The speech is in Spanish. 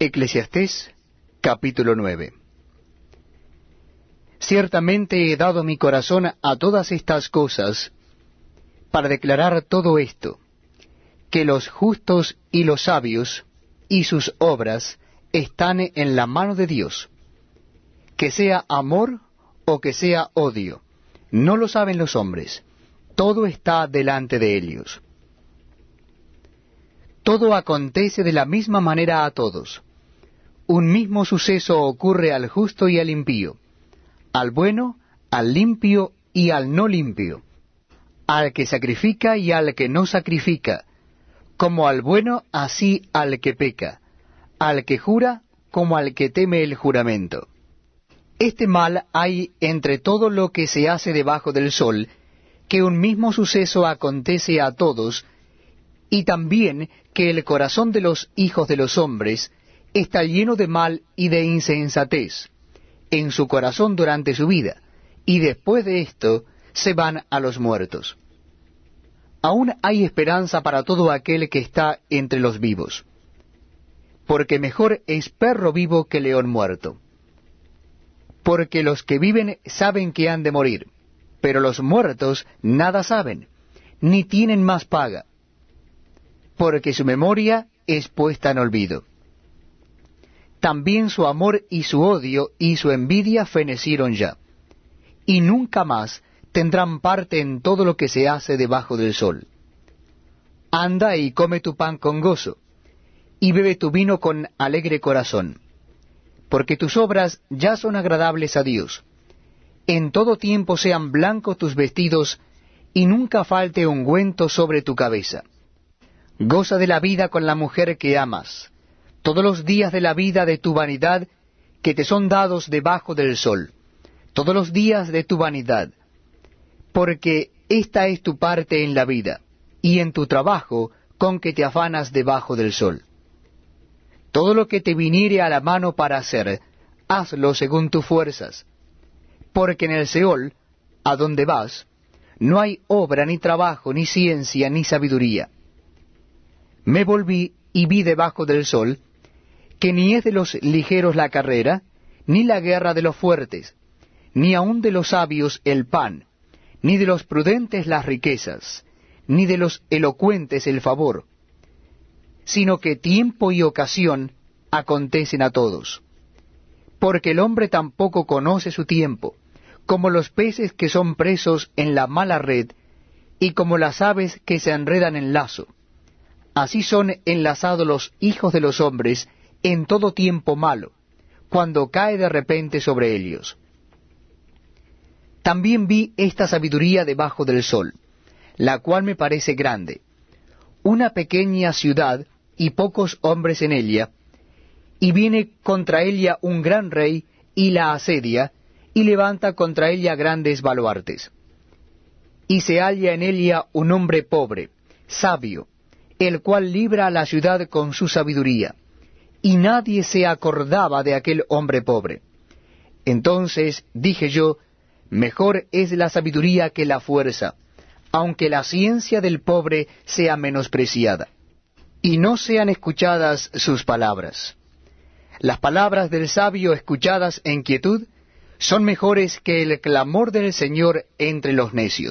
Eclesiastés capítulo 9 Ciertamente he dado mi corazón a todas estas cosas para declarar todo esto, que los justos y los sabios y sus obras están en la mano de Dios, que sea amor o que sea odio, no lo saben los hombres, todo está delante de ellos. Todo acontece de la misma manera a todos. Un mismo suceso ocurre al justo y al impío, al bueno, al limpio y al no limpio, al que sacrifica y al que no sacrifica, como al bueno, así al que peca, al que jura, como al que teme el juramento. Este mal hay entre todo lo que se hace debajo del sol, que un mismo suceso acontece a todos, y también que el corazón de los hijos de los hombres está lleno de mal y de insensatez en su corazón durante su vida, y después de esto se van a los muertos. Aún hay esperanza para todo aquel que está entre los vivos, porque mejor es perro vivo que león muerto. Porque los que viven saben que han de morir, pero los muertos nada saben, ni tienen más paga porque su memoria es puesta en olvido. También su amor y su odio y su envidia fenecieron ya, y nunca más tendrán parte en todo lo que se hace debajo del sol. Anda y come tu pan con gozo, y bebe tu vino con alegre corazón, porque tus obras ya son agradables a Dios. En todo tiempo sean blancos tus vestidos, y nunca falte ungüento sobre tu cabeza Goza de la vida con la mujer que amas, todos los días de la vida de tu vanidad que te son dados debajo del sol, todos los días de tu vanidad, porque esta es tu parte en la vida, y en tu trabajo con que te afanas debajo del sol. Todo lo que te viniere a la mano para hacer, hazlo según tus fuerzas, porque en el Seol, a donde vas, no hay obra, ni trabajo, ni ciencia, ni sabiduría me volví y vi debajo del sol que ni es de los ligeros la carrera, ni la guerra de los fuertes, ni aun de los sabios el pan, ni de los prudentes las riquezas, ni de los elocuentes el favor, sino que tiempo y ocasión acontecen a todos. Porque el hombre tampoco conoce su tiempo, como los peces que son presos en la mala red, y como las aves que se enredan en lazo. Así son enlazados los hijos de los hombres en todo tiempo malo, cuando cae de repente sobre ellos. También vi esta sabiduría debajo del sol, la cual me parece grande. Una pequeña ciudad y pocos hombres en ella, y viene contra ella un gran rey y la asedia, y levanta contra ella grandes baluartes. Y se halla en ella un hombre pobre, sabio, el cual libra a la ciudad con su sabiduría, y nadie se acordaba de aquel hombre pobre. Entonces dije yo, mejor es la sabiduría que la fuerza, aunque la ciencia del pobre sea menospreciada, y no sean escuchadas sus palabras. Las palabras del sabio escuchadas en quietud son mejores que el clamor del Señor entre los necios.